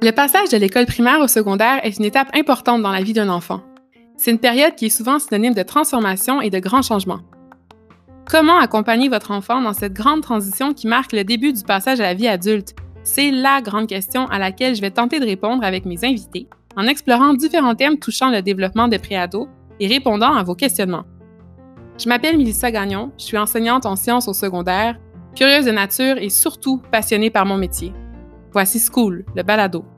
Le passage de l'école primaire au secondaire est une étape importante dans la vie d'un enfant. C'est une période qui est souvent synonyme de transformation et de grands changements. Comment accompagner votre enfant dans cette grande transition qui marque le début du passage à la vie adulte? C'est la grande question à laquelle je vais tenter de répondre avec mes invités en explorant différents thèmes touchant le développement des préados et répondant à vos questionnements. Je m'appelle Melissa Gagnon, je suis enseignante en sciences au secondaire, curieuse de nature et surtout passionnée par mon métier. Voici School, le balado.